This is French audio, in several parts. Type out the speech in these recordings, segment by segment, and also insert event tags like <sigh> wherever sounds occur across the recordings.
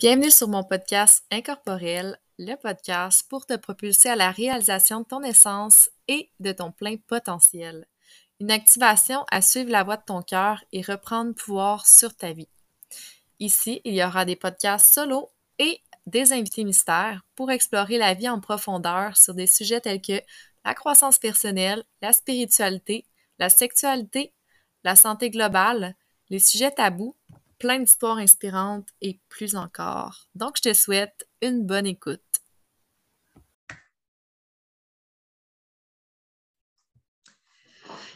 Bienvenue sur mon podcast Incorporel, le podcast pour te propulser à la réalisation de ton essence et de ton plein potentiel. Une activation à suivre la voie de ton cœur et reprendre pouvoir sur ta vie. Ici, il y aura des podcasts solo et des invités mystères pour explorer la vie en profondeur sur des sujets tels que la croissance personnelle, la spiritualité, la sexualité, la santé globale, les sujets tabous plein d'histoires inspirantes et plus encore. Donc, je te souhaite une bonne écoute.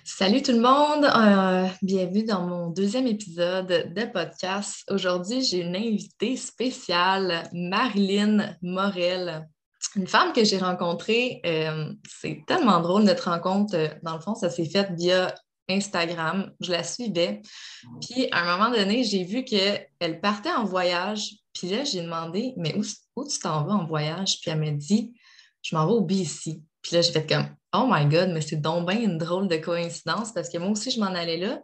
Salut tout le monde, euh, bienvenue dans mon deuxième épisode de podcast. Aujourd'hui, j'ai une invitée spéciale, Marilyn Morel, une femme que j'ai rencontrée. Euh, c'est tellement drôle notre rencontre. Dans le fond, ça s'est fait via Instagram, je la suivais. Puis à un moment donné, j'ai vu qu'elle partait en voyage. Puis là, j'ai demandé, mais où, tu t'en vas en voyage? Puis elle m'a dit, je m'en vais au BC. Puis là, j'ai fait comme, oh my God, mais c'est donc bien une drôle de coïncidence parce que moi aussi, je m'en allais là.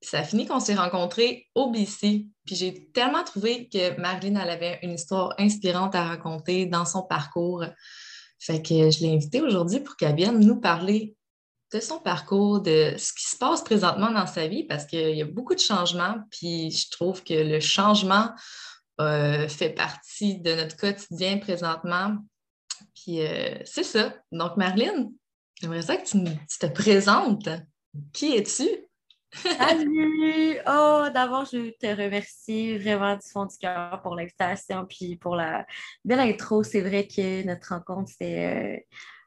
Puis ça a fini qu'on s'est rencontrés au BC. Puis j'ai tellement trouvé que Marilyn, elle avait une histoire inspirante à raconter dans son parcours. Fait que je l'ai invitée aujourd'hui pour qu'elle vienne nous parler de son parcours, de ce qui se passe présentement dans sa vie, parce qu'il y a beaucoup de changements, puis je trouve que le changement euh, fait partie de notre quotidien présentement. Puis euh, c'est ça. Donc, Marlene, j'aimerais ça que tu, te présentes. Qui es-tu? Salut! Oh, d'abord, je te remercie vraiment du fond du cœur pour l'invitation puis pour la belle intro. C'est vrai que notre rencontre, c'est euh,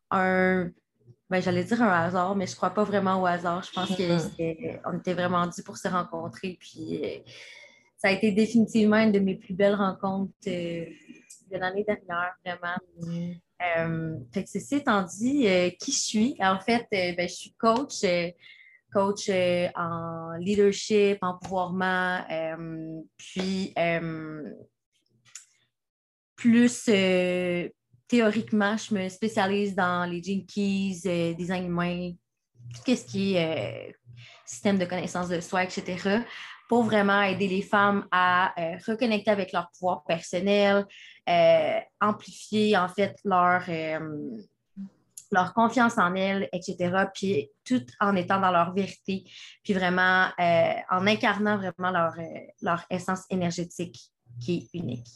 un ben, j'allais dire un hasard, mais je ne crois pas vraiment au hasard. Je pense qu'on était vraiment dû pour se rencontrer. Puis euh, ça a été définitivement une de mes plus belles rencontres euh, de l'année dernière, vraiment. Euh, fait que ceci étant dit, qui je suis? En fait, ben, je suis coach, coach en leadership, en pouvoirment, puis plus théoriquement, je me spécialise dans les jinkies, euh, design humain, tout ce qui est euh, système de connaissance de soi, etc., pour vraiment aider les femmes à euh, reconnecter avec leur pouvoir personnel, amplifier en fait leur, confiance en elles, etc., puis tout en étant dans leur vérité, puis vraiment en incarnant vraiment leur, leur essence énergétique qui est unique.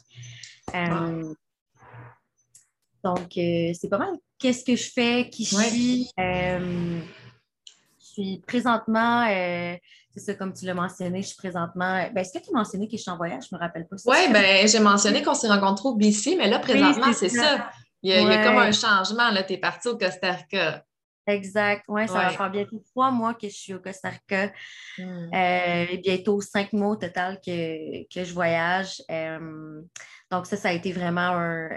Donc, euh, c'est pas mal. Qu'est-ce que je fais, qui je suis? Euh, je suis présentement, euh, c'est ça, comme tu l'as mentionné, je suis présentement. Ben, Est-ce que tu as mentionné que je suis en voyage? Je ne me rappelle pas. Oui, ben, j'ai mentionné qu'on s'est rencontrés au BC, mais là, présentement, c'est ça. Il y, a, comme un changement. Tu es parti au Costa Rica. Exact. Oui, ça va faire bientôt trois mois que je suis au Costa Rica. Hmm. et bientôt cinq mois au total que, que je voyage. donc, ça, ça a été vraiment un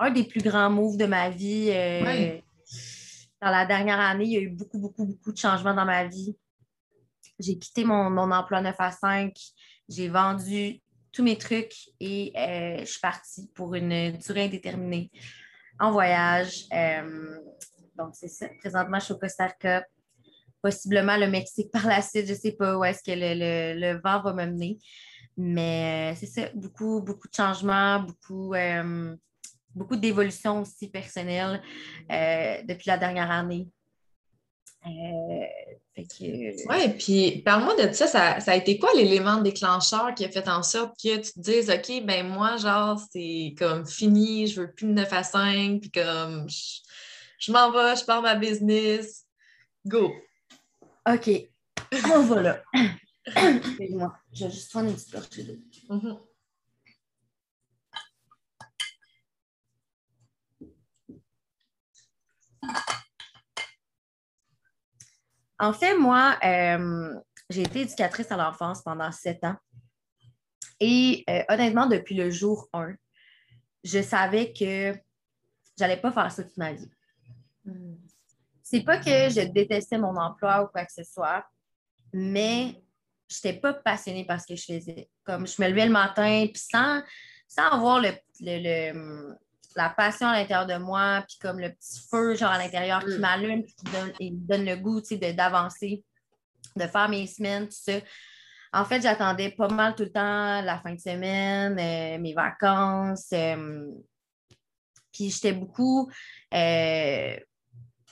un des plus grands moves de ma vie. Euh, dans la dernière année, il y a eu beaucoup, beaucoup, beaucoup de changements dans ma vie. J'ai quitté mon, emploi 9 à 5. J'ai vendu tous mes trucs et euh, je suis partie pour une durée indéterminée en voyage. Euh, donc, c'est ça. Présentement, je suis au Costa Rica. Possiblement le Mexique par la suite. Je ne sais pas où est-ce que le, vent va me mener. Mais c'est ça. Beaucoup, beaucoup de changements, beaucoup beaucoup d'évolution aussi personnelle euh, depuis la dernière année. Euh, oui, puis parle-moi de ça, ça, a été quoi l'élément déclencheur qui a fait en sorte que tu te dises, OK, ben moi, genre, c'est comme fini, je veux plus de 9 à 5, puis comme je, m'en vais, je pars ma business, go. OK, <laughs> on va là. <coughs> Excuse-moi, je vais juste prendre une petite d'eau. En fait, moi, euh, j'ai été éducatrice à l'enfance pendant sept ans. Et euh, honnêtement, depuis le jour 1, je savais que j'allais pas faire ça toute ma vie. C'est pas que je détestais mon emploi ou quoi que ce soit, mais je n'étais pas passionnée par ce que je faisais. Comme je me levais le matin, puis sans, sans avoir le, la passion à l'intérieur de moi, puis comme le petit feu, genre à l'intérieur qui mm. m'allume, qui donne, me donne le goût d'avancer, de faire mes semaines, tout ça. En fait, j'attendais pas mal tout le temps la fin de semaine, euh, mes vacances. Euh, puis j'étais beaucoup. Euh,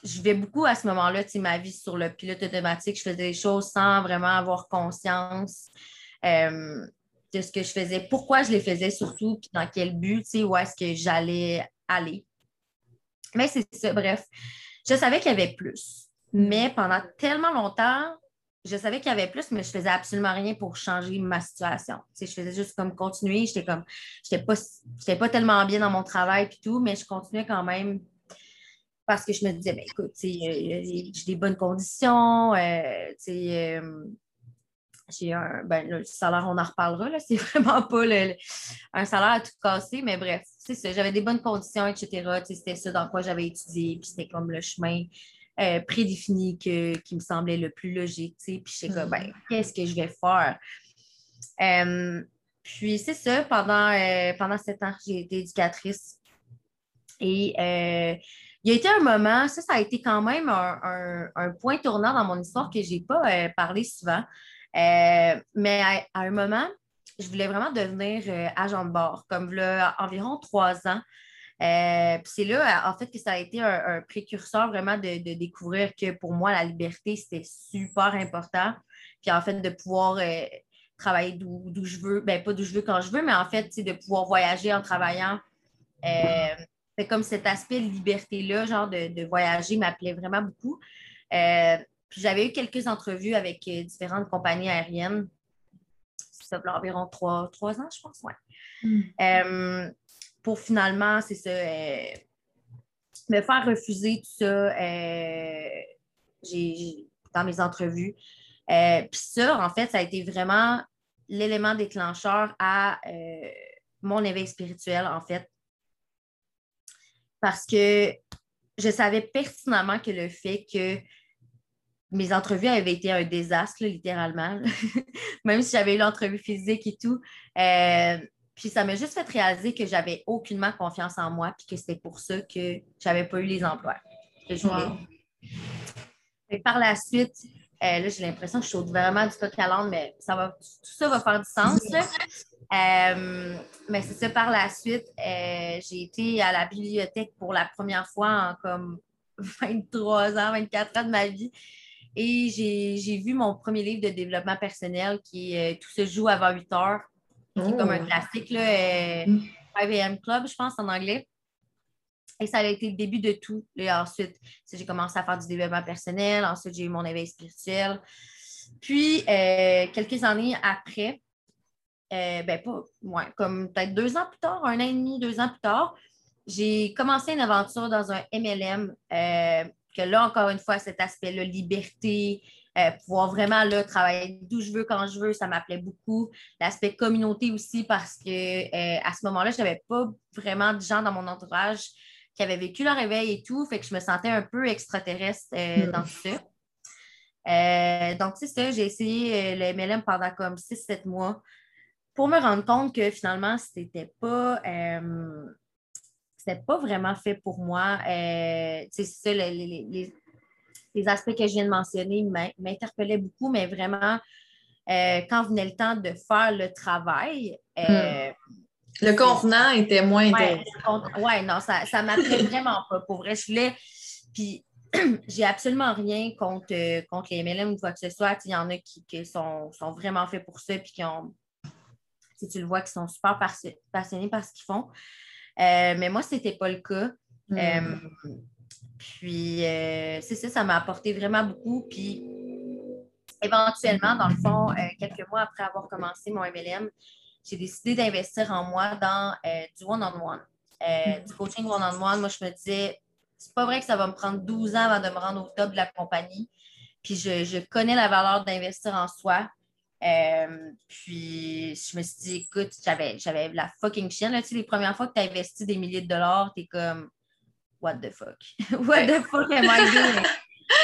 je vais beaucoup à ce moment-là, tu sais, ma vie sur le pilote automatique. Je faisais des choses sans vraiment avoir conscience de ce que je faisais, pourquoi je les faisais surtout, puis dans quel but, tu sais, où est-ce que j'allais aller. Mais c'est ça, bref. Je savais qu'il y avait plus. Mais pendant tellement longtemps, je savais qu'il y avait plus, mais je faisais absolument rien pour changer ma situation. je faisais juste comme continuer. J'étais comme, j'étais pas, pas tellement bien dans mon travail et tout, mais je continuais quand même parce que je me disais, ben, écoute, j'ai des bonnes conditions, euh, euh, j'ai un, ben, le salaire, on en reparlera, <laughs> c'est vraiment pas un salaire à tout casser, mais bref, c'est ça, j'avais des bonnes conditions, etc. C'était ça dans quoi j'avais étudié, puis c'était comme le chemin euh, prédéfini que, qui me semblait le plus logique. Puis je sais comme, ben, mm-hmm. qu'est-ce que je vais faire? Euh, puis c'est ça, pendant, euh, pendant sept ans, j'ai été éducatrice. Et il y a été un moment, ça, ça a été quand même un, point tournant dans mon histoire que je n'ai pas parlé souvent. Mais à, un moment, je voulais vraiment devenir agent de bord, comme là, environ trois ans. Euh, c'est là, en fait, que ça a été un, précurseur vraiment de, découvrir que pour moi, la liberté, c'était super important. Puis en fait, de pouvoir euh, travailler d'où je veux, ben pas d'où je veux quand je veux, mais en fait, de pouvoir voyager en travaillant. Euh, c'est comme cet aspect liberté-là, genre de, voyager, m'appelait vraiment beaucoup. Puis j'avais eu quelques entrevues avec différentes compagnies aériennes. Ça fait environ trois, ans, je pense, ouais. Hmm pour finalement, c'est ça, euh, me faire refuser tout ça euh, dans mes entrevues. Euh, puis ça, en fait, ça a été vraiment l'élément déclencheur à mon éveil spirituel, en fait. Parce que je savais pertinemment que le fait que mes entrevues avaient été un désastre, littéralement, <laughs> même si j'avais eu l'entrevue physique et tout, puis ça m'a juste fait réaliser que j'avais aucunement confiance en moi, puis que c'était pour ça que j'avais pas eu les emplois. Par la suite, euh, là, j'ai l'impression que je saute vraiment du coq à mais ça va, tout ça va faire du sens. Euh, mais c'est ça, par la suite, euh, j'ai été à la bibliothèque pour la première fois en comme <laughs> 23 ans, 24 ans de ma vie. Et j'ai vu mon premier livre de développement personnel qui est Tout se joue avant 8 heures c'est comme un oh. classique, là, 5 euh, AM Club, je pense, en anglais. Et ça a été le début de tout. Et ensuite, j'ai commencé à faire du développement personnel. Ensuite, j'ai eu mon éveil spirituel. Puis, euh, quelques années après, euh, ben pas, ouais, comme peut-être deux ans plus tard, un an et demi, deux ans plus tard, j'ai commencé une aventure dans un MLM, que là, encore une fois, cet aspect-là, liberté, euh, pouvoir vraiment là, travailler d'où je veux, quand je veux, ça m'appelait beaucoup. L'aspect communauté aussi, parce que euh, à ce moment-là, je n'avais pas vraiment de gens dans mon entourage qui avaient vécu leur réveil et tout. Fait que je me sentais un peu extraterrestre euh, hmm. dans tout ça. donc, c'est ça, j'ai essayé le MLM pendant comme 6-7 mois pour me rendre compte que finalement, c'était pas c'était pas vraiment fait pour moi. c'est ça, les, les aspects que je viens de mentionner m'interpellaient beaucoup, mais vraiment, euh, quand venait le temps de faire le travail. Euh, hmm. Le contenant était moins intéressant. Oui, non, ça ne m'appelait vraiment pas. Pour vrai, je voulais. Puis, <clears throat> j'ai absolument rien contre, euh, contre les MLM ou quoi que ce soit. Il y en a qui, sont, vraiment faits pour ça, puis qui ont. Si tu le vois, qui sont super passionnés par ce qu'ils font. Mais moi, ce n'était pas le cas. Hmm. Puis, euh, c'est ça, ça m'a apporté vraiment beaucoup. Puis, éventuellement, dans le fond, euh, quelques mois après avoir commencé mon MLM, j'ai décidé d'investir en moi dans euh, du one-on-one, du coaching one-on-one. Moi, je me disais, c'est pas vrai que ça va me prendre 12 ans avant de me rendre au top de la compagnie. Puis, je, connais la valeur d'investir en soi. Puis je me suis dit, écoute, j'avais, j'avais la fucking chienne. Là, tu sais, les premières fois que tu investi des milliers de dollars, tu es comme what the fuck? <laughs> what the fuck am I doing?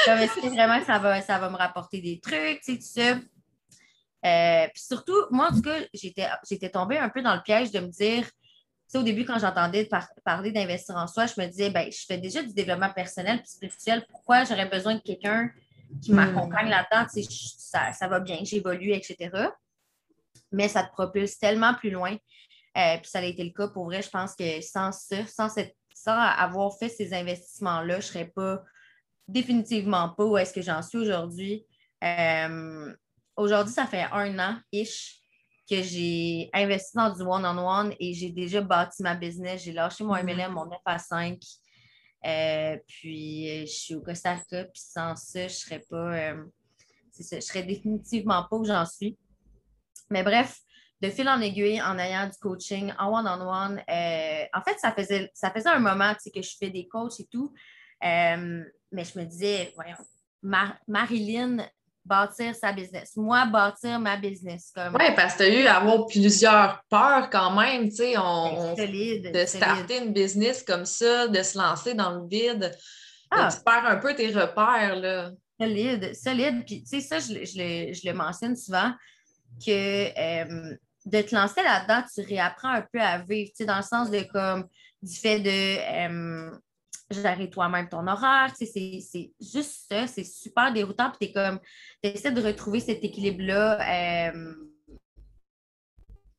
Comme, vraiment ça va, ça va me rapporter des trucs, tu sais, tout ça? Euh, puis surtout, moi, en tout cas, j'étais tombée un peu dans le piège de me dire, au début, quand j'entendais parler d'investir en soi, je me disais, ben, je fais déjà du développement personnel et spirituel, pourquoi j'aurais besoin de quelqu'un qui hmm. m'accompagne là-dedans? Ça, ça, va bien, j'évolue, etc. mais ça te propulse tellement plus loin. Euh, puis ça a été le cas pour vrai. Je pense que sans ça, sans, cette, sans avoir fait ces investissements-là, je ne serais pas définitivement pas où est-ce que j'en suis aujourd'hui. Euh, aujourd'hui, ça fait un an-ish que j'ai investi dans du one-on-one et j'ai déjà bâti ma business. J'ai lâché mon MLM, mon 9 à 5. Euh, puis je suis au Costa Rica, puis sans ça, je serais pas. je serais définitivement pas où j'en suis. Mais bref, de fil en aiguille, en ayant du coaching en one-on-one, euh, en fait, ça faisait, ça faisait un moment que je fais des coachs et tout. Euh, mais je me disais, voyons, Marilyn, bâtir sa business. Moi, bâtir ma business. Comme... Oui, parce que tu as eu à avoir plusieurs peurs quand même, tu sais, on, de starter une business comme ça, de se lancer dans le vide. Ah. Tu perds un peu tes repères, là. Solide, solide. Puis, tu sais, ça, je, je, le mentionne souvent que euh, de te lancer là-dedans, tu réapprends un peu à vivre, dans le sens de comme du fait de euh, gérer toi-même ton horaire, c'est juste ça, c'est super déroutant, puis tu comme, tu essaies de retrouver cet équilibre-là euh,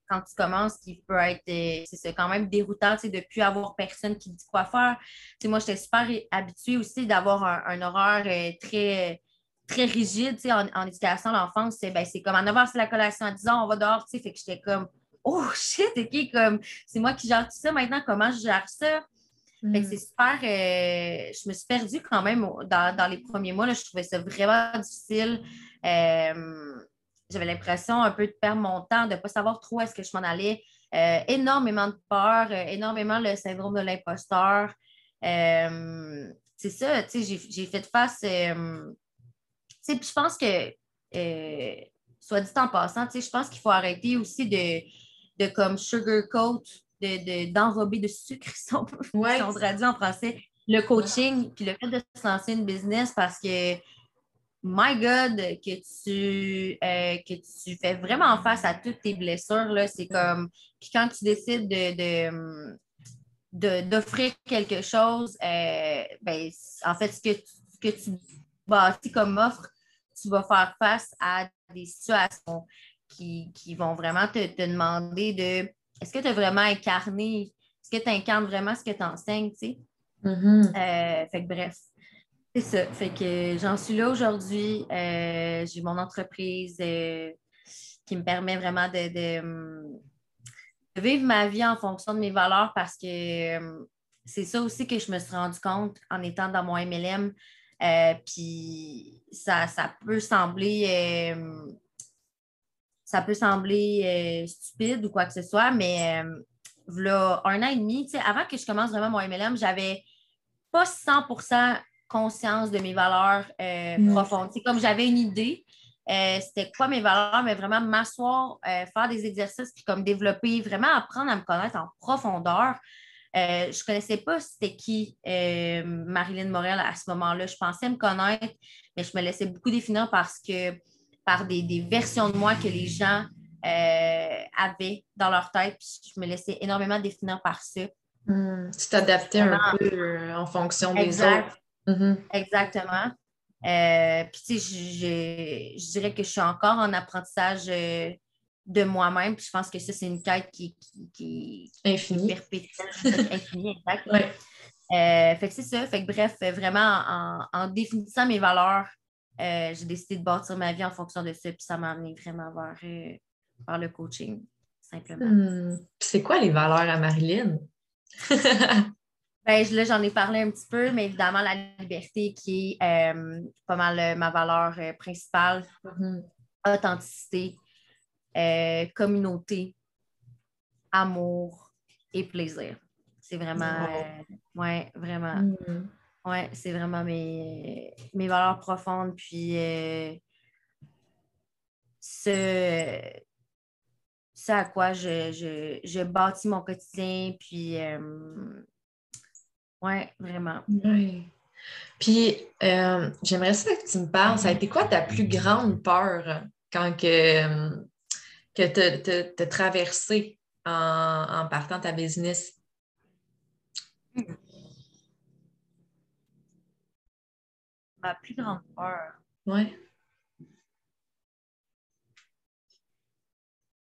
quand tu commences, qui peut être, c'est quand même déroutant, de ne plus avoir personne qui dit quoi faire. moi, j'étais super habituée aussi d'avoir un, horaire très très rigide, en, en éducation à l'enfance, c'est ben, comme à 9 h, c'est la collation, à 10 h, on va dehors, fait que j'étais comme, oh shit, comme, c'est moi qui gère tout ça maintenant, comment je gère ça? Fait que mm. c'est super, euh, je me suis perdue quand même dans, les premiers mois, là, je trouvais ça vraiment difficile. Euh, j'avais l'impression un peu de perdre mon temps, de ne pas savoir trop où est-ce que je m'en allais. Euh, énormément de peur, énormément le syndrome de l'imposteur. c'est ça, tu sais, j'ai fait face je pense que, soit dit en passant, je pense qu'il faut arrêter aussi de, de comme sugarcoat, d'enrober de, sucre, <laughs> si on, ouais. traduit en français, le coaching, puis le fait de se lancer une business parce que, my God, que tu, euh, que tu fais vraiment face à toutes tes blessures, c'est comme, puis quand tu décides de, d'offrir quelque chose, euh, ben, en fait, ce que, ce que tu bâtis comme offre, tu vas faire face à des situations qui, vont vraiment te, demander de est-ce que tu as vraiment incarné, est-ce que tu incarnes vraiment ce que tu enseignes, tu sais? Mm-hmm. Euh, fait que bref, c'est ça. Fait que j'en suis là aujourd'hui. Euh, j'ai mon entreprise euh, qui me permet vraiment de, vivre ma vie en fonction de mes valeurs parce que c'est ça aussi que je me suis rendu compte en étant dans mon MLM. Puis ça, peut sembler ça peut sembler euh, stupide ou quoi que ce soit, mais voilà un an et demi, avant que je commence vraiment mon MLM, j'avais pas 100% conscience de mes valeurs mm. profondes. C'est comme j'avais une idée, c'était quoi mes valeurs, mais vraiment m'asseoir, faire des exercices, puis comme développer, vraiment apprendre à me connaître en profondeur. Euh, je ne connaissais pas c'était qui euh, Marilyn Morel à ce moment-là. Je pensais me connaître, mais je me laissais beaucoup définir parce que par des, versions de moi que les gens euh, avaient dans leur tête. je me laissais énormément définir par ça. Hmm, tu t'adaptais un peu en fonction des autres. Mm-hmm. Exactement. puis, tu sais, je, dirais que je suis encore en apprentissage de moi-même. Puis je pense que ça, c'est une quête qui, qui, qui infinie. perpétuelle, <laughs> infinie, exact. Euh, fait que c'est ça. Fait que bref, vraiment, en, définissant mes valeurs, euh, j'ai décidé de bâtir ma vie en fonction de ça. Puis ça m'a amené vraiment vers, euh, le coaching, simplement. Hmm. C'est quoi les valeurs à Marilyn? <laughs> ben, là, j'en ai parlé un petit peu, mais évidemment, la liberté qui est pas mal ma valeur principale. Mm-hmm. Authenticité, euh, communauté, amour et plaisir. C'est vraiment, euh, ouais, vraiment. Mm. Ouais, c'est vraiment mes, mes valeurs profondes. Puis, euh, ce, à quoi je, je, je, bâtis mon quotidien. Puis, ouais, vraiment. Puis, j'aimerais ça que tu me parles, ça a été quoi ta plus grande peur quand que que tu as, traversé en, partant ta business? Ma plus grande peur. Oui.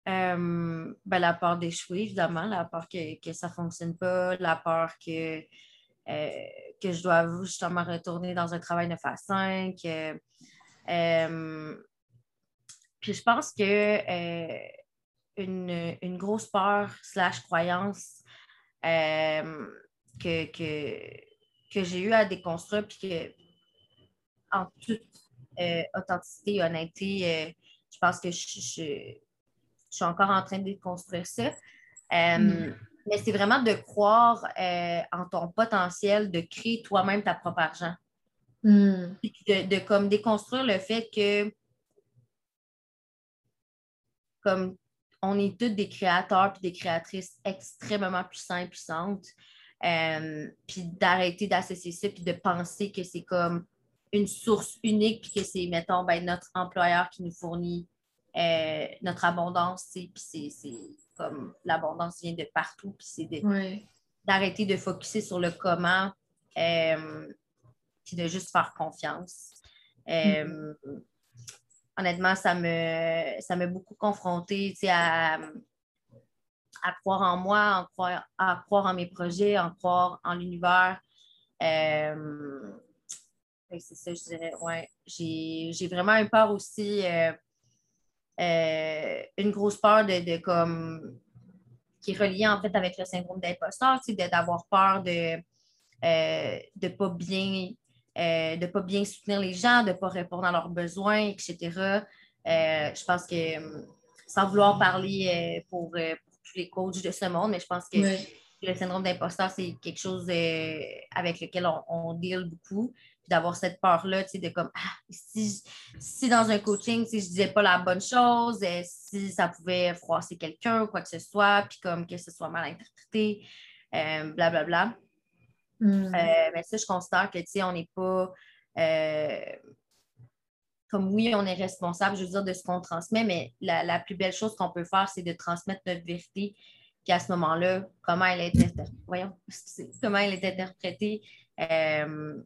ben, la peur d'échouer, évidemment, la peur que, ça ne fonctionne pas, la peur que, que je dois justement retourner dans un travail 9 à 5. puis je pense que une, une, grosse peur slash croyance que, que, j'ai eu à déconstruire, puis que en toute euh, authenticité et honnêteté, euh, je pense que je, suis encore en train de déconstruire ça. Euh, mm. Mais c'est vraiment de croire en ton potentiel de créer toi-même ta propre argent. Mm. De, de, comme déconstruire le fait que comme on est tous des créateurs et des créatrices extrêmement puissants et puissantes. Euh, puis d'arrêter d'associer ça, puis de penser que c'est comme une source unique, puis que c'est, mettons, ben, notre employeur qui nous fournit euh, notre abondance, puis c'est, comme l'abondance vient de partout, puis c'est d'arrêter de focuser sur le comment, euh, puis de juste faire confiance. Mm-hmm. Honnêtement, ça me ça m'a beaucoup confronté à, à croire en moi, à croire en mes projets, à croire en l'univers. Euh, c'est ça, je dirais. Ouais. J'ai vraiment une peur aussi, euh, euh, une grosse peur de, comme qui est reliée en fait avec le syndrome d'imposteur, d'avoir peur de ne pas bien de pas bien soutenir les gens, de ne pas répondre à leurs besoins, etc. je pense que sans vouloir parler pour, les coachs de ce monde, mais je pense que le syndrome d'imposteur, c'est quelque chose euh, avec lequel on, on deal beaucoup. D'avoir cette peur-là, tu sais, de comme, ah, si, si dans un coaching, si je disais pas la bonne chose, euh, si ça pouvait froisser quelqu'un, quoi que ce soit, puis comme que ce soit mal interprété, blablabla. Euh, bla, bla. Hmm. mais ça, je considère que, tu sais, on n'est pas comme oui, on est responsable, je veux dire, de ce qu'on transmet, mais la, plus belle chose qu'on peut faire, c'est de transmettre notre vérité. Puis à ce moment-là, comment elle est, Voyons, <laughs> comment elle est interprétée, euh,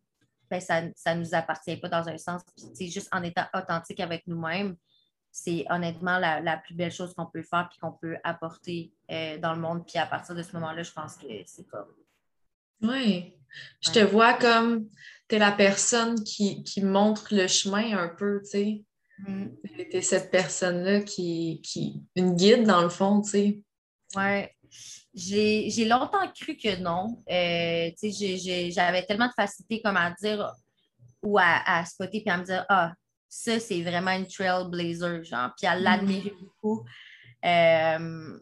ben, ça ne nous appartient pas dans un sens. Puis, juste en étant authentique avec nous-mêmes, c'est honnêtement la, plus belle chose qu'on peut faire puis qu'on peut apporter euh, dans le monde. Puis à partir de ce moment-là, je pense que c'est comme. Oui. Je te vois comme tu es la personne qui, montre le chemin un peu, tu sais. Mm. Tu es cette personne-là qui, qui. une guide dans le fond, tu sais. Ouais. J'ai longtemps cru que non. Euh, j'avais tellement de facilité comme à dire ou à, à spotter puis à me dire Ah, ça, c'est vraiment une trailblazer, genre, puis à l'admirer mm. beaucoup euh,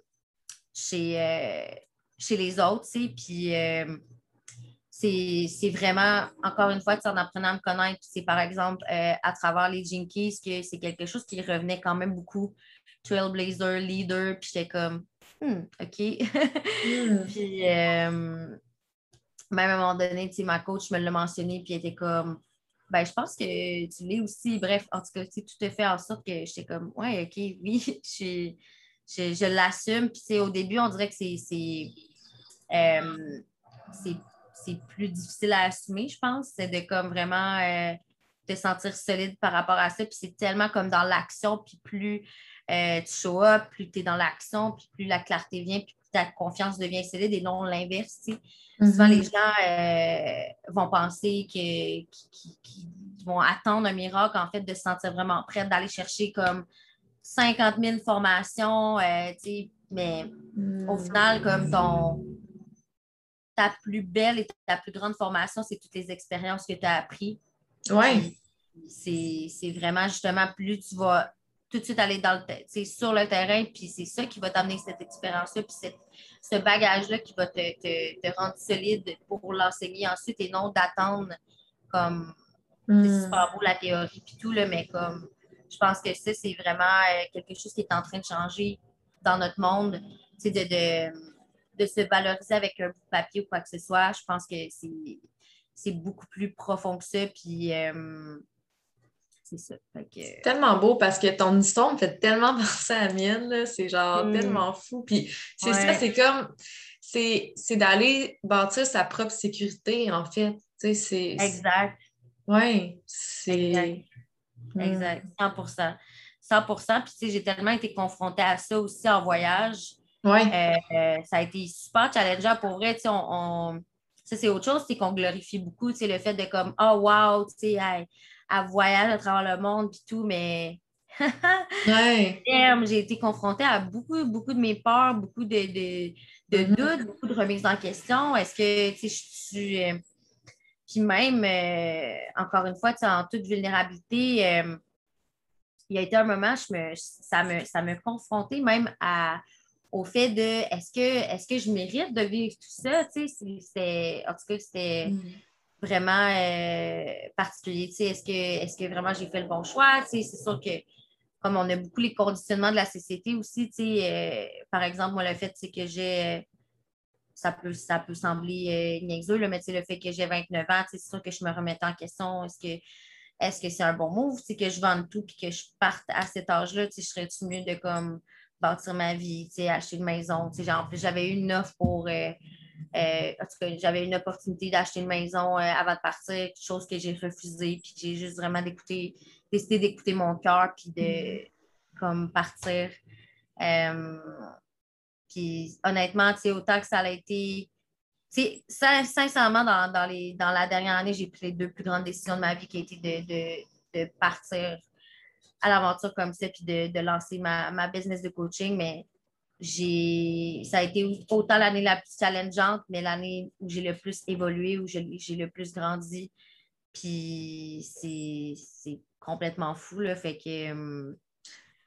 chez, euh, chez les autres, tu sais. Puis c'est vraiment, encore une fois, en apprenant à me connaître, c'est par exemple à travers les Jinkies que c'est quelque chose qui revenait quand même beaucoup. Trailblazer, leader, puis j'étais comme, hmm, OK. Hmm. <laughs> puis, euh, même à un moment donné, ma coach me l'a mentionné, puis elle était comme, ben, je pense que tu l'es aussi. Bref, en tout cas, tout a fait en sorte que j'étais comme, ouais, OK, <laughs> oui, je, je, je l'assume. Puis, au début, on dirait que c'est. c'est euh, c'est plus difficile à assumer, je pense. C'est de comme vraiment euh, te sentir solide par rapport à ça. Puis c'est tellement comme dans l'action, puis plus euh, tu show up, plus tu es dans l'action, puis plus la clarté vient, puis plus ta confiance devient solide et non l'inverse. Souvent, les mm-hmm. gens euh, vont penser qu'ils vont attendre un miracle, en fait, de se sentir vraiment prêt, d'aller chercher comme 50 000 formations, mais au final, comme ton ta plus belle et ta plus grande formation, c'est toutes les expériences que tu as apprises. Oui. C'est vraiment justement plus tu vas tout de suite aller dans le sur le terrain, puis c'est ça qui va t'amener cette expérience-là, puis ce bagage-là qui va te, rendre solide pour l'enseigner ensuite et non d'attendre comme c'est hmm. super beau la théorie puis tout, là, mais comme je pense que ça, c'est vraiment euh, quelque chose qui est en train de changer dans notre monde. De, de, de se valoriser avec un bout de papier ou quoi que ce soit. Je pense que c'est beaucoup plus profond que ça. Puis euh, c'est ça. C'est tellement beau parce que ton histoire me fait tellement <laughs> penser à la mienne. C'est genre mm. tellement fou. Puis c'est ça, c'est comme c'est d'aller bâtir sa propre sécurité, en fait. Exact. Oui, c'est. Exact. 100 100 Puis, j'ai tellement été confrontée à ça aussi en voyage. Ouais. ça a été super challengeant pour vrai. On, Ça, c'est autre chose, c'est qu'on glorifie beaucoup le fait de comme, oh wow, tu sais, à, voyager à travers le monde, puis tout, mais. <laughs> ouais. J'ai été confrontée à beaucoup, beaucoup de mes peurs, beaucoup de, de, mm-hmm. doutes, beaucoup de remises en question. Est-ce que, tu sais, je suis. Euh, puis même, euh, encore une fois, en toute vulnérabilité, euh, il y a été un moment, je me, ça me, ça me confrontait même à, au fait de est-ce que, est que je mérite de vivre tout ça? Tu sais, en tout cas, c'était mm. Vraiment euh, particulier. Est-ce que, est que vraiment j'ai fait le bon choix? C'est sûr que comme on a beaucoup les conditionnements de la société aussi, euh, par exemple, moi, le fait que j'ai ça peut, ça peut sembler euh, niaiseux, mais le fait que j'ai 29 ans, c'est sûr que je me remette en question. Est-ce que est-ce que c'est un bon move? C'est que je vende tout et que je parte à cet âge-là, je serais-tu mieux de comme bâtir ma vie, acheter une maison. En plus, j'avais eu une offre pour. Euh, euh, en tout cas, j'avais une opportunité d'acheter une maison euh, avant de partir, quelque chose que j'ai refusé, puis j'ai juste vraiment d'écouter, décidé d'écouter mon cœur, puis de comme partir. puis honnêtement, autant que ça a été. Sincèrement, dans, dans, les, dans la dernière année, j'ai pris les deux plus grandes décisions de ma vie qui ont été de, de partir à l'aventure comme ça, puis de, lancer ma, business de coaching, mais j'ai ça a été autant l'année la plus challengeante, mais l'année où j'ai le plus évolué, où j'ai le plus grandi. Puis c'est complètement fou, là. Fait que. Euh,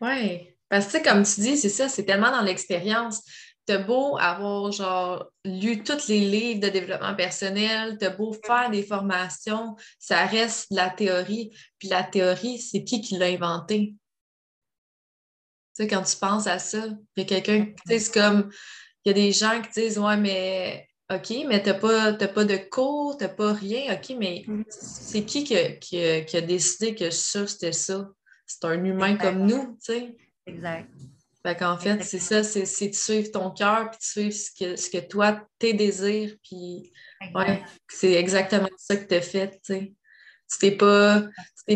oui, parce que comme tu dis, c'est ça, c'est tellement dans l'expérience t'as beau avoir genre lu tous les livres de développement personnel, t'as beau faire des formations, ça reste de la théorie. Puis la théorie, c'est qui qui l'a inventé? Tu sais, quand tu penses à ça, il y a quelqu'un, tu sais, c'est comme, il y a des gens qui disent, ouais, mais OK, mais t'as pas, pas de cours, t'as pas rien, OK, mais mm-hmm. c'est qui qui a, décidé que ça, c'était ça? C'est un humain comme nous, tu sais? Exact. Fait qu'en fait, c'est ça, c'est de suivre ton cœur, puis de suivre ce que, ce que toi, tes désirs, puis ouais, c'est exactement ça que tu as fait, tu sais. Tu t'es pas,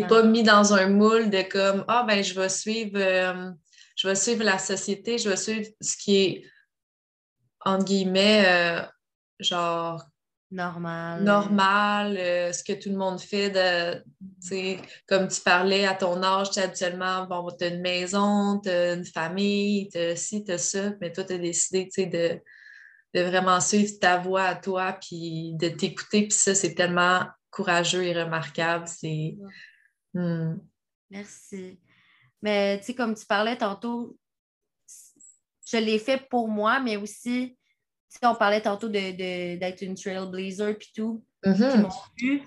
pas mis dans un moule de comme, ah ben, je vais suivre, euh, je vais suivre la société, je vais suivre ce qui est, entre guillemets, euh, genre, Normal. Normal, euh, ce que tout le monde fait. De, comme tu parlais à ton âge, habituellement, bon, tu as une maison, tu as une famille, tu as ci, tu as ça, mais toi, tu as décidé de, de vraiment suivre ta voix à toi, puis de t'écouter, puis ça, c'est tellement courageux et remarquable. C'est. Hmm. Merci. Mais tu sais, comme tu parlais tantôt, je l'ai fait pour moi, mais aussi on parlait tantôt d'être une trailblazer puis tout. Mm-hmm.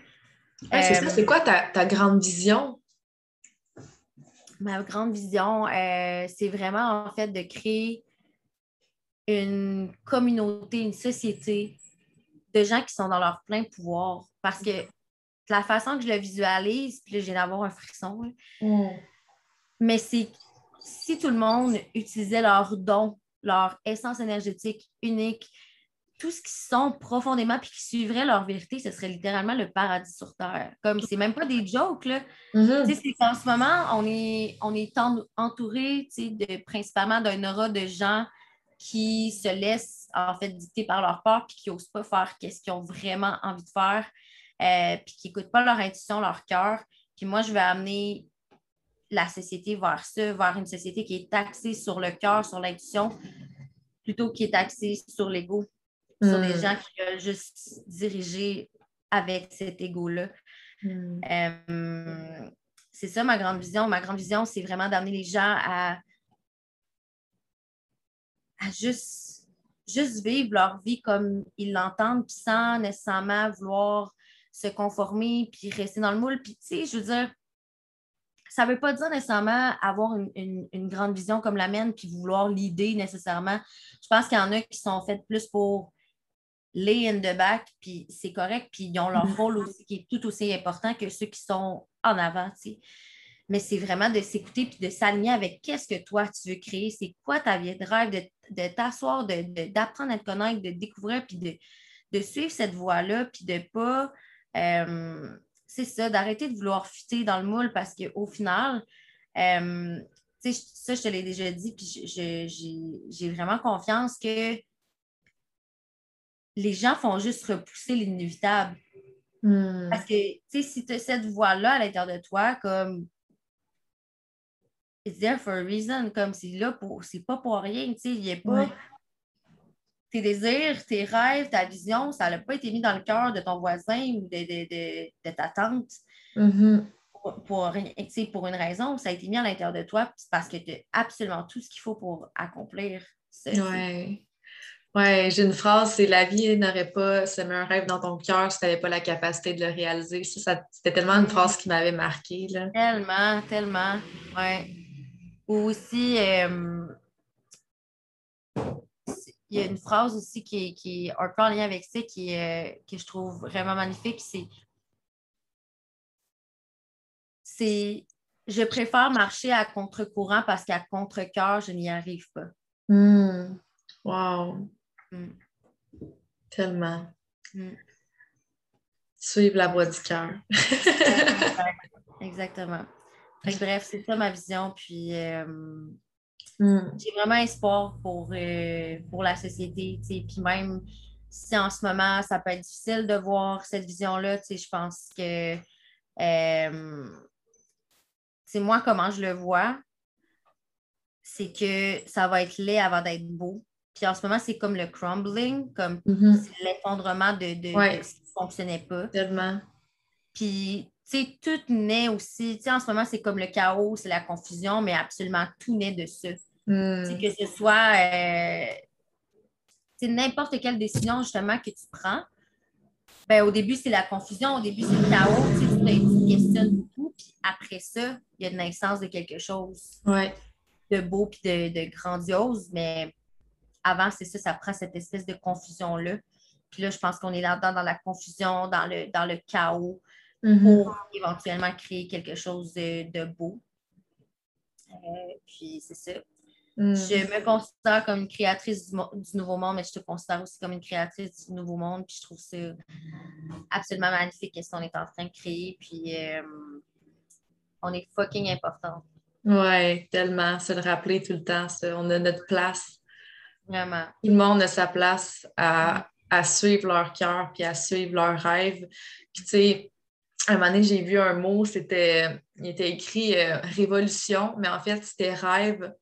c'est C'est quoi ta, grande vision? Ma grande vision, euh, c'est vraiment en fait de créer une communauté, une société de gens qui sont dans leur plein pouvoir. Parce que la façon que je le visualise, puis là, j'ai d'avoir un frisson. Mm. Mais c'est si tout le monde utilisait leurs dons leur essence énergétique unique, tout ce qui sont profondément puis qui suivraient leur vérité, ce serait littéralement le paradis sur Terre. Comme c'est même pas des jokes, là. Mm-hmm. En ce moment, on est, on est entouré de, principalement d'un aura de gens qui se laissent en fait dicter par leur peur puis qui n'osent pas faire ce qu'ils ont vraiment envie de faire, euh, puis qui n'écoutent pas leur intuition, leur cœur. Puis moi, je vais amener la société vers ça, vers une société qui est axée sur le cœur, sur l'intuition, plutôt qui est axée sur l'ego, sur les hmm. gens qui veulent juste diriger avec cet ego-là. Hmm. Euh, c'est ça ma grande vision. Ma grande vision, c'est vraiment d'amener les gens à, à juste, juste vivre leur vie comme ils l'entendent, puis sans nécessairement vouloir se conformer, puis rester dans le moule. Puis, tu sais, je veux dire, ça ne veut pas dire nécessairement avoir une, grande vision comme la mienne puis vouloir l'idée nécessairement. Je pense qu'il y en a qui sont faites plus pour lay in the back, puis c'est correct, puis ils ont leur mm-hmm. rôle aussi qui est tout aussi important que ceux qui sont en avant, Mais c'est vraiment de s'écouter puis de s'aligner avec qu'est-ce que toi tu veux créer, c'est quoi ta vie de rêve, de, t'asseoir, d'apprendre à te connaître, de découvrir, puis de, suivre cette voie-là, puis de ne pas. Euh, c'est ça, d'arrêter de vouloir fitter dans le moule parce qu'au final, euh, ça, je te l'ai déjà dit, puis j'ai vraiment confiance que les gens font juste repousser l'inévitable. Hmm. Parce que, tu sais, si tu as cette voix-là à l'intérieur de toi, comme it's there for a reason, comme c'est là pour, c'est pas pour rien, tu sais, il n'y a pas. Tes désirs, tes rêves, ta vision, ça n'a pas été mis dans le cœur de ton voisin ou de, ta tante. Mm-hmm. pour, pour, pour, une raison, ça a été mis à l'intérieur de toi parce que tu as absolument tout ce qu'il faut pour accomplir ça. Ouais. Ouais, j'ai une phrase, c'est la vie n'aurait pas semé un rêve dans ton cœur si tu n'avais pas la capacité de le réaliser. Ça, c'était tellement une phrase qui m'avait marquée. Tellement, tellement. Ouais. Ou aussi, euh, il y a une phrase aussi qui, qui est un peu en lien avec ça, qui, euh, que je trouve vraiment magnifique, c'est c'est je préfère marcher à contre-courant parce qu'à contre-cœur, je n'y arrive pas. Mmh. Wow. Mm. Tellement. Mm. Suivre la voie du cœur. Exactement. <laughs> bref, c'est ça ma vision. Puis euh, mm. j'ai vraiment espoir pour, euh, pour la société. Puis même si en ce moment, ça peut être difficile de voir cette vision-là, je pense que c'est euh, moi comment je le vois, c'est que ça va être laid avant d'être beau. Puis en ce moment, c'est comme le crumbling, comme mm-hmm. l'effondrement de, de, ce qui ne fonctionnait pas. Tellement. Puis, tu sais, tout naît aussi. Tu sais, en ce moment, c'est comme le chaos, c'est la confusion, mais absolument tout naît de ça. Mm. Que ce soit euh, n'importe quelle décision, justement, que tu prends. Ben, au début, c'est la confusion, au début, c'est le chaos, tu, tu questionnes beaucoup, puis après ça, il y a une naissance de quelque chose de beau puis de, de grandiose, mais avant, c'est ça, ça prend cette espèce de confusion-là. Puis là, je pense qu'on est là-dedans dans la confusion, dans le, dans le chaos, mm-hmm. pour éventuellement créer quelque chose de, beau. Euh, puis c'est ça. Mm. Je me considère comme une créatrice du, Nouveau Monde, mais je te considère aussi comme une créatrice du Nouveau Monde. Puis je trouve ça absolument magnifique ce qu'on est en train de créer. Puis euh, on est fucking important. Ouais, tellement. Se le rappeler tout le temps. On a notre place Vraiment. Tout le monde a sa place à, suivre leur cœur puis à suivre leurs rêves. Puis, tu sais, à un moment donné, j'ai vu un mot, c'était, il était écrit euh, révolution, mais en fait, c'était rêve,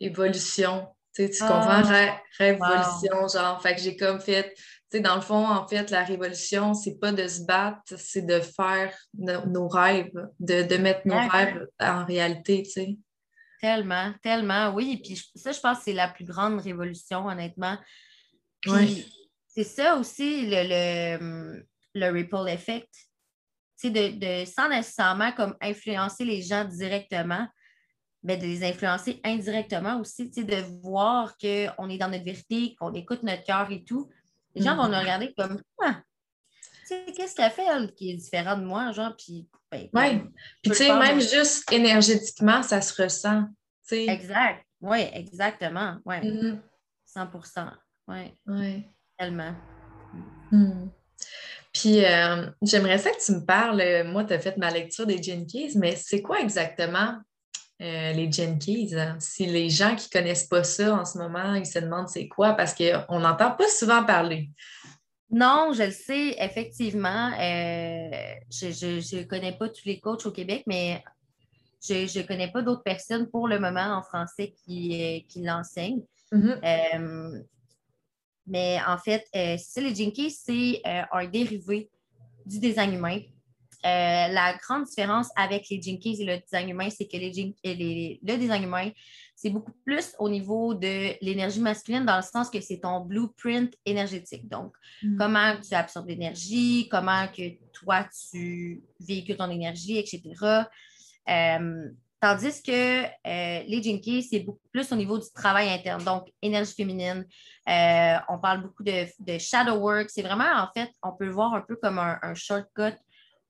évolution. Tu, ah. comprends? Révolution, genre. Fait que j'ai comme fait, tu sais, dans le fond, en fait, la révolution, c'est pas de se battre, c'est de faire nos rêves, de, mettre nos rêves en réalité, tu sais. Tellement, tellement, oui. Puis ça, je pense que c'est la plus grande révolution, honnêtement. Puis c'est ça aussi, le, le, ripple effect. C'est de, de, sans nécessairement comme influencer les gens directement, mais de les influencer indirectement aussi, de voir qu'on est dans notre vérité, qu'on écoute notre cœur et tout. Les gens vont nous mm-hmm. regarder comme ah, qu'est-ce qu'elle fait, elle, qui est différente de moi, genre, puis... Ben, oui, puis tu sais, même juste énergétiquement, ça se ressent, Exact, oui, exactement, oui. 100 mm-hmm. oui. Ouais. Tellement. Mm. Puis, euh, j'aimerais ça que tu me parles, euh, moi, tu as fait ma lecture des Keys, mais c'est quoi exactement euh, les Keys? Hein? Si les gens qui ne connaissent pas ça en ce moment, ils se demandent c'est quoi, parce qu'on n'entend pas souvent parler. Non, je le sais, effectivement. Euh, je ne connais pas tous les coachs au Québec, mais je ne connais pas d'autres personnes pour le moment en français qui, euh, qui l'enseignent. Mm-hmm. Euh, mais en fait, c'est les Jinkies, c'est un dérivé du design humain. La grande différence avec les Jinkies et le design humain, c'est que les, les, le design humain, c'est beaucoup plus au niveau de l'énergie masculine dans le sens que c'est ton blueprint énergétique. Donc, mm. comment tu absorbes l'énergie, comment que toi, tu véhicules ton énergie, etc. Euh, tandis que euh, les Jinkies, c'est beaucoup plus au niveau du travail interne, donc énergie féminine. Euh, on parle beaucoup de, shadow work. C'est vraiment, en fait, on peut le voir un peu comme un, un shortcut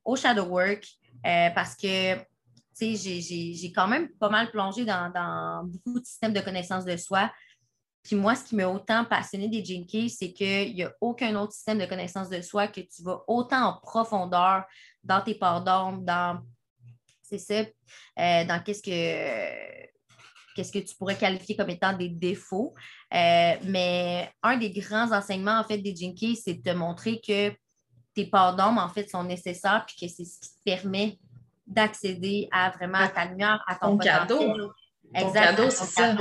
au shadow work parce que j'ai quand même pas mal plongé dans, beaucoup de systèmes de connaissance de soi. Puis moi, ce qui m'a autant passionné des Jinkies, c'est qu'il n'y a aucun autre système de connaissance de soi que tu vas autant en profondeur dans tes parts d'ombre, dans c'est ça, euh, dans qu'est-ce que qu'est-ce que tu pourrais qualifier comme étant des défauts. mais un des grands enseignements, en fait, des Jinkies, c'est de te montrer que tes parts d'ombre, en fait, sont nécessaires puis que c'est ce qui te permet d'accéder à vraiment à ta lumière, à ton, cadeau. Exactement. c'est ça.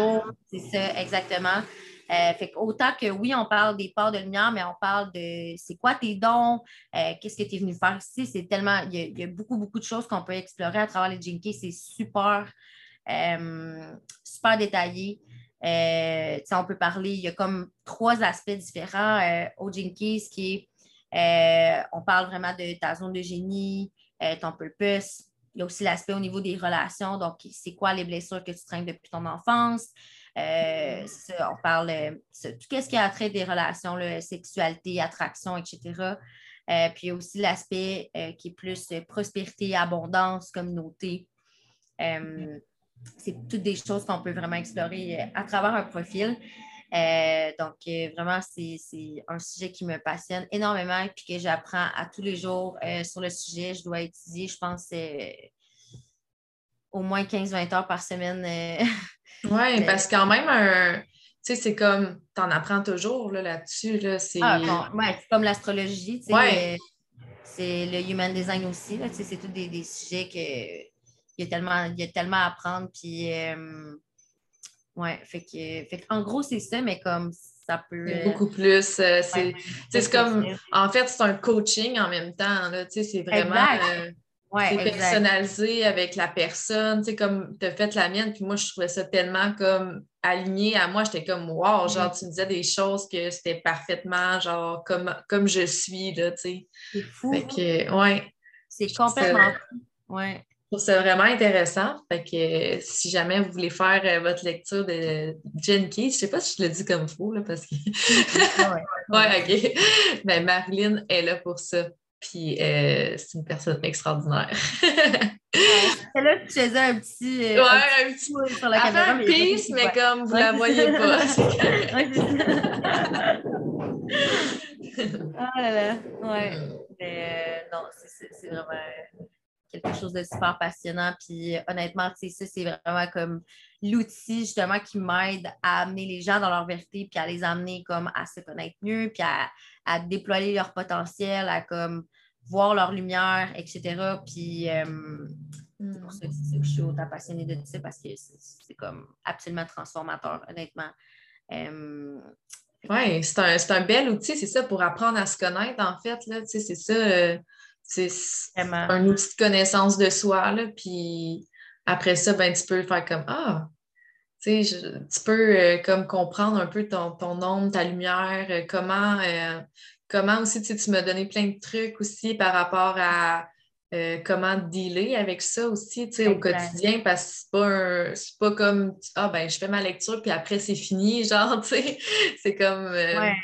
C'est ça, exactement. Euh, fait autant que oui, on parle des parts de lumière, mais on parle de c'est quoi tes dons, euh, qu'est-ce que tu es venu faire ici? C'est tellement, il y, a, beaucoup, beaucoup de choses qu'on peut explorer à travers les Jinkies. C'est super, euh, super détaillé. on peut parler, il y a comme trois aspects différents aux Jinkies qui est, on parle vraiment de ta zone de génie, ton purpose, il y a aussi l'aspect au niveau des relations. Donc, c'est quoi les blessures que tu traînes depuis ton enfance? Euh, on parle de euh, tout ce qui a trait des relations, la sexualité, attraction, etc. Euh, puis aussi l'aspect qui est plus prospérité, abondance, communauté. c'est toutes des choses qu'on peut vraiment explorer à travers un profil. Donc, vraiment, c'est un sujet qui me passionne énormément et que j'apprends à tous les jours sur le sujet. Je dois étudier, je pense, au moins 15-20 heures par semaine. Euh, <laughs> oui, parce que quand même, tu sais, c'est comme, tu en apprends toujours là-dessus. Là, c'est ah, c'est comme l'astrologie. Ouais. Euh, c'est le human design aussi. Là, c'est tous des, sujets que il y a tellement, il y a tellement à apprendre. Puis, euh, ouais, fait que, fait en gros, c'est ça, mais comme ça peut. Beaucoup plus. c'est comme, en fait, c'est un coaching en même temps. C'est vraiment. Ouais, c'est personnalisé avec la personne, tu sais, comme tu as fait la mienne, puis moi, je trouvais ça tellement comme aligné à moi, j'étais comme wow, mm. genre tu me disais des choses que c'était parfaitement genre comme, comme je suis, là, tu sais. C'est fou. Fait que, ouais. C'est complètement fou. Ouais. Je trouve ça vraiment intéressant. Fait que si jamais vous voulez faire euh, votre lecture de Jen Key, je sais pas si je le dis comme fou, là, parce que. ouais, <laughs> ouais, ok. Mais Marilyn est là pour ça. Puis euh, c'est une personne extraordinaire. c'est là que tu faisais un petit. Euh, ouais, un petit. Un sur la caméra. mais, pisse, mais comme vous ne la voyez pas. <laughs> <laughs> ah là là. Ouais. Mais euh, non, c'est vraiment quelque chose de super passionnant. Puis honnêtement, tu sais, ça, c'est vraiment comme l'outil justement qui m'aide à amener les gens dans leur vérité, puis à les amener comme à se connaître mieux, puis à, à déployer leur potentiel, à comme voir leur lumière, etc. Puis euh, c'est pour ça que, je suis autant passionnée de ça parce que c'est comme absolument transformateur, honnêtement. Euh, oui, c'est un, un, bel outil, c'est ça, pour apprendre à se connaître, en fait. C'est ça. Euh, c'est un outil de connaissance de soi. Là, puis après ça, ben, tu peux faire comme Ah, tu peux comme comprendre un peu ton, ton ombre, ta lumière, comment, comment aussi tu m'as donné plein de trucs aussi par rapport à euh, comment dealer avec ça aussi au quotidien parce que c'est pas, pas comme Ah ben je fais ma lecture puis après c'est fini, <laughs> genre, tu sais, c'est comme. Euh, ouais.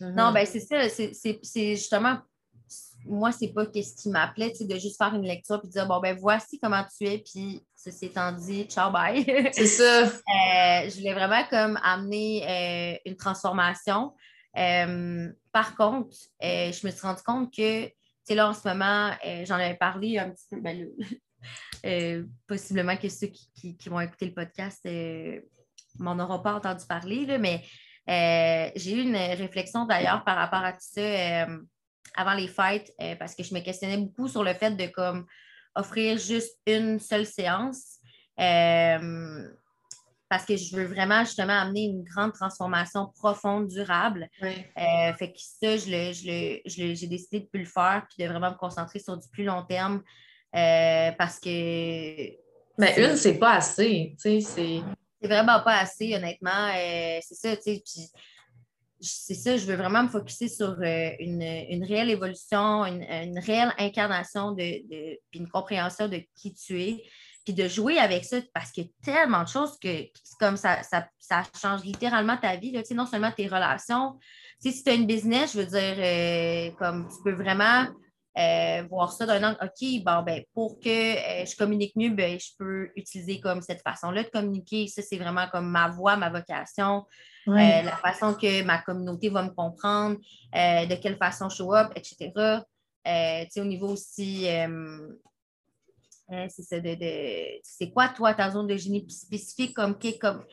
Non, mhm. ben c'est ça, c'est justement moi, c'est pas ce qui m'appelait, de juste faire une lecture puis de dire bon ben voici comment tu es, puis ceci étant dit, ciao bye. <laughs> C'est ça. Euh, je voulais vraiment comme amener une transformation. Euh, par contre, euh, je me suis rendu compte que, tu là, en ce moment, euh, j'en avais parlé un petit peu, ben, <laughs> possiblement que ceux qui, vont écouter le podcast m'en auront pas entendu parler, mais j'ai eu une réflexion d'ailleurs par rapport à tout ça avant les fêtes, parce que je me questionnais beaucoup sur le fait de comme offrir juste une seule séance parce que je veux vraiment justement amener une grande transformation profonde, durable. Euh, fait que ça, j'ai décidé de ne plus le faire puis de vraiment me concentrer sur du plus long terme euh, parce que. Mais une, c'est pas assez. C'est vraiment pas assez, honnêtement. Euh, c'est ça, tu sais. C'est ça, je veux vraiment me focuser sur une, réelle évolution, une, réelle incarnation de, de, puis une compréhension de qui tu es puis de jouer avec ça, parce qu'il y a tellement de choses que comme ça, ça, change littéralement ta vie, là, non seulement tes relations. si tu as une business, je veux dire, euh, comme tu peux vraiment euh, voir ça d'un angle, OK, bon, ben, pour que euh, je communique mieux, ben, je peux utiliser comme cette façon-là de communiquer. Ça, c'est vraiment comme ma voix, ma vocation, la façon que ma communauté va me comprendre, de quelle façon show up, etc. au niveau aussi Euh, c'est ça, de, c'est quoi, toi, ta zone de génie spécifique comme, comme,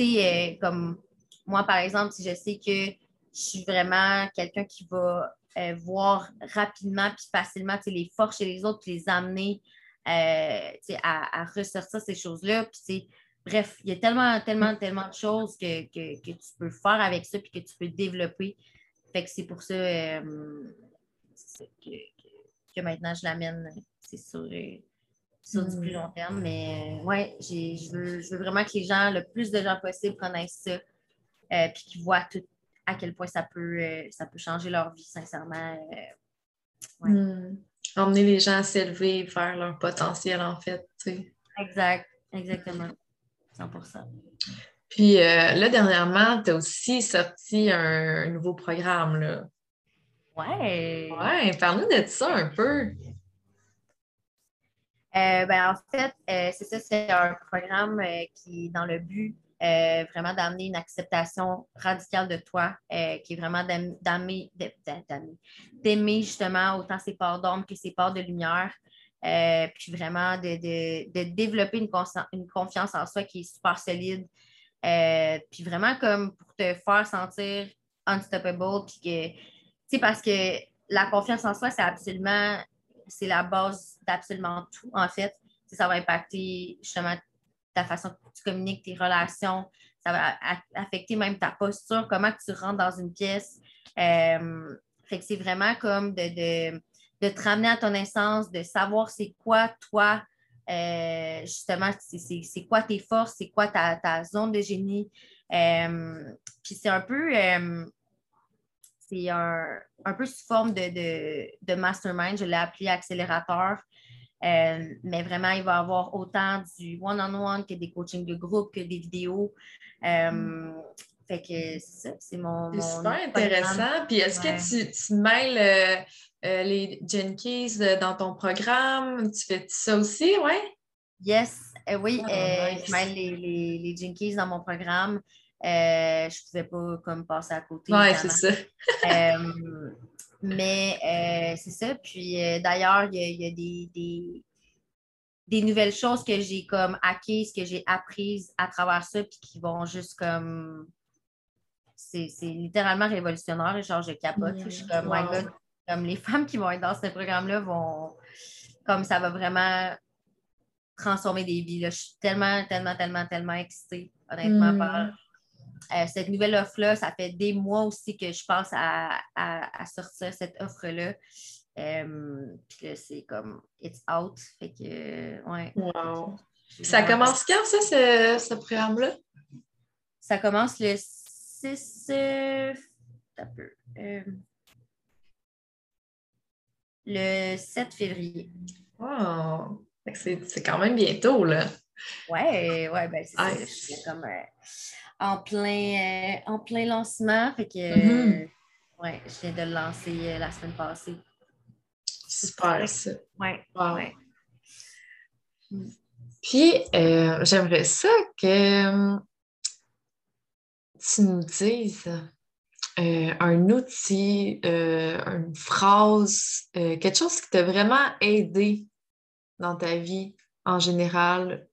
euh, comme moi, par exemple, si je sais que je suis vraiment quelqu'un qui va euh, voir rapidement puis facilement les forces chez les autres, puis les amener à, à, ressortir ces choses-là. Puis, bref, il y a tellement, tellement, tellement de choses que, tu peux faire avec ça puis que tu peux développer. Fait que c'est pour ça, que, maintenant je l'amène, c'est sur, sur du plus hmm. long terme. Mais ouais, je veux, je veux vraiment que les gens, le plus de gens possible, connaissent ça, euh, puis qu'ils voient tout, à quel point ça peut, euh, ça peut changer leur vie, sincèrement. Euh, hmm. Emmener les gens à s'élever vers leur potentiel, en fait. Exact, exactement. 100% Puis là, dernièrement, tu as aussi sorti un, nouveau programme. Là. Ouais. Ouais, parle-nous de ça un peu. Euh, ben, en fait, euh, c'est ça, c'est un programme euh, qui est dans le but vraiment d'amener une acceptation radicale de toi, qui est vraiment d'aimer justement autant ses parts d'ombre que ses parts de lumière. puis vraiment de, développer une, une, confiance en soi qui est super solide. puis vraiment comme pour te faire sentir unstoppable. Puis que, tu sais, parce que la confiance en soi, c'est absolument c'est la base d'absolument tout, en fait. Ça va impacter justement ta façon que tu communiques, tes relations, ça va affecter même ta posture, comment tu rentres dans une pièce. Euh, fait que c'est vraiment comme de, de, te ramener à ton essence, de savoir c'est quoi toi, euh, justement, c'est quoi tes forces, c'est quoi ta, zone de génie. Euh, puis c'est un peu, c'est un, peu sous forme de, mastermind. Je l'ai appelé accélérateur. Euh, mais vraiment, il va y avoir autant du one-on-one que des coachings de groupe, que des vidéos. Euh, fait que c'est ça, c'est mon. C'est super intéressant. Puis est-ce que tu, mêles euh, les Jenkins dans ton programme? Tu fais ça aussi, oui? Yes, oui, ah, je mêle les, les, les Jenkins dans mon programme. Je ne pouvais pas comme passer à côté. Oui, c'est ça. <laughs> Euh, mais euh, c'est ça. Puis d'ailleurs, il y, a, des, des, nouvelles choses que j'ai comme acquises, que j'ai apprises à travers ça, puis qui vont juste comme. C'est littéralement révolutionnaire. Genre, je capote. Je suis comme, my God, comme les <laughs> femmes qui vont être dans ce programme-là vont. Comme ça va vraiment transformer des vies. Je suis tellement, tellement, tellement, tellement excitée, honnêtement, par mm. Euh, cette nouvelle offre-là, ça fait des mois aussi que je pense à, sortir cette offre-là. Euh, puis là, c'est comme it's out. Fait que, ouais. Wow. Ça commence quand, ça, ce, ce programme-là? Ça commence le 6. Euh, le 7 février. Wow! C'est quand même bientôt, là. Ouais, ouais, ben c'est comme en plein, euh, en plein lancement. Fait que, mm-hmm. ouais, je viens de le lancer euh, la semaine passée. Super, ça. Ouais, ouais. Puis, euh, j'aimerais ça que tu nous dises un outil, une phrase, quelque chose qui t'a vraiment aidé dans ta vie en général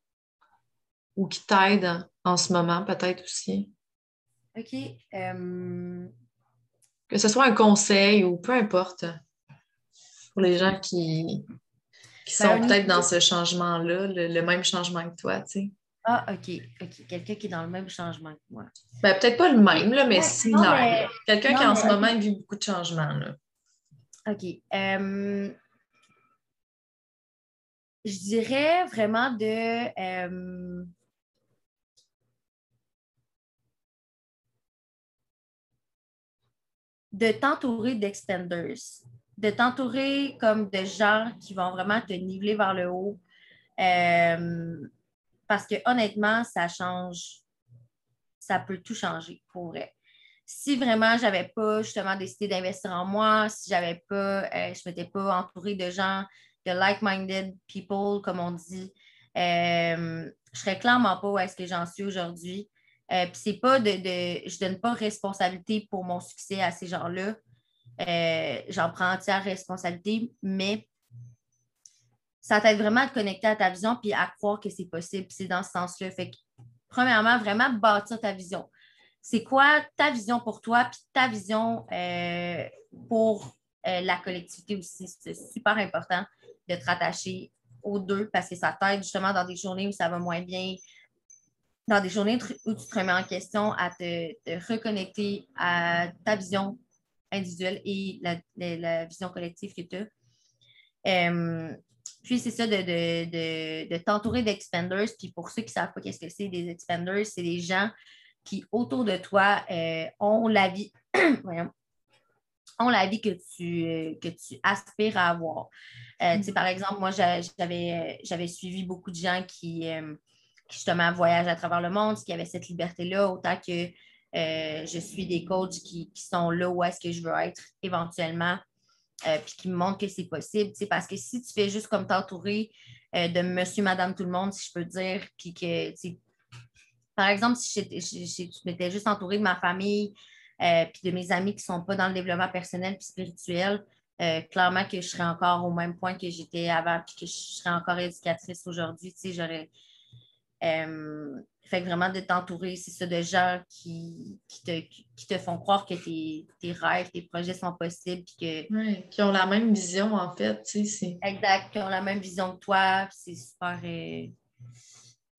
ou qui t'aide en ce moment, peut-être aussi. OK. Euh, que ce soit un conseil ou peu importe pour les gens qui, qui ben, sont peut-être dans ce changement-là, le, même changement que toi, tu sais. Ah, OK. OK. Quelqu'un qui est dans le même changement que moi. Ben, peut-être pas le même, là, mais similaire. Quelqu'un qui, en ce moment, vit beaucoup de changements. Là. OK. Euh, je dirais vraiment de. Euh, de t'entourer d'extenders, de t'entourer comme de gens qui vont vraiment te niveler vers le haut. Euh, parce que honnêtement, ça change, ça peut tout changer pour vrai. Si vraiment j'avais pas justement décidé d'investir en moi, si j'avais pas, euh, je m'étais pas entourée de gens, de like-minded people, comme on dit, euh, je serais clairement pas où est-ce que j'en suis aujourd'hui. Euh, puis c'est pas de, de, Je donne pas responsabilité pour mon succès à ces gens-là. Euh, j'en prends entière responsabilité, mais ça t'aide vraiment à te connecter à ta vision puis à croire que c'est possible. C'est dans ce sens-là. Fait que, premièrement, vraiment bâtir ta vision. C'est quoi ta vision pour toi puis ta vision euh, pour euh, la collectivité aussi? C'est super important de te rattacher aux deux parce que ça t'aide justement dans des journées où ça va moins bien, dans des journées où tu te remets en question à te, reconnecter à ta vision individuelle et la, vision collective que tu as. Euh, puis, c'est ça, de, t'entourer d'expanders. Puis, pour ceux qui ne savent pas qu'est-ce que c'est des expanders, c'est des gens qui, autour de toi, euh, ont la vie, <clears throat> ont la vie que tu, que tu aspires à avoir. Euh, par exemple, moi, j'avais, j'avais suivi beaucoup de gens qui, justement voyagent à travers le monde, qui avaient cette liberté-là, autant que je suis des coachs qui, qui sont là où est-ce que je veux être éventuellement. Euh, puis qui me montre que c'est possible. Parce que si tu fais juste comme t'entourer euh, de monsieur, madame, tout le monde, si je peux dire, puis que, par exemple, si tu m'étais juste entourée de ma famille, euh, puis de mes amis qui ne sont pas dans le développement personnel et spirituel, clairement que je serais encore au même point que j'étais avant, puis que je serais encore éducatrice aujourd'hui. J'aurais fait vraiment de t'entourer, c'est ça, de gens qui, te, te, font croire que tes, rêves, tes projets sont possibles. que, oui, qui ont la même vision, en fait. Exact, qui ont la même vision que toi. C'est super, euh,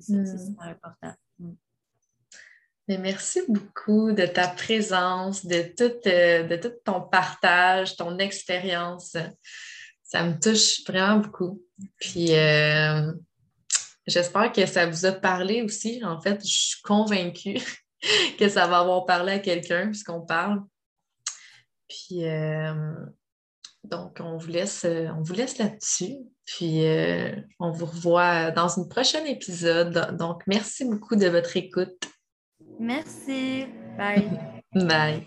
mm. super important. Mm. Mais merci beaucoup de ta présence, de tout, euh, de tout ton partage, ton expérience. Ça me touche vraiment beaucoup. Puis, euh, J'espère que ça vous a parlé aussi. En fait, je suis convaincue <laughs> que ça va avoir parlé à quelqu'un puisqu'on parle. Puis euh, donc, on vous laisse, on vous laisse là-dessus. Puis euh, on vous revoit dans un prochain épisode. Donc, merci beaucoup de votre écoute. Merci. Bye. <laughs> Bye.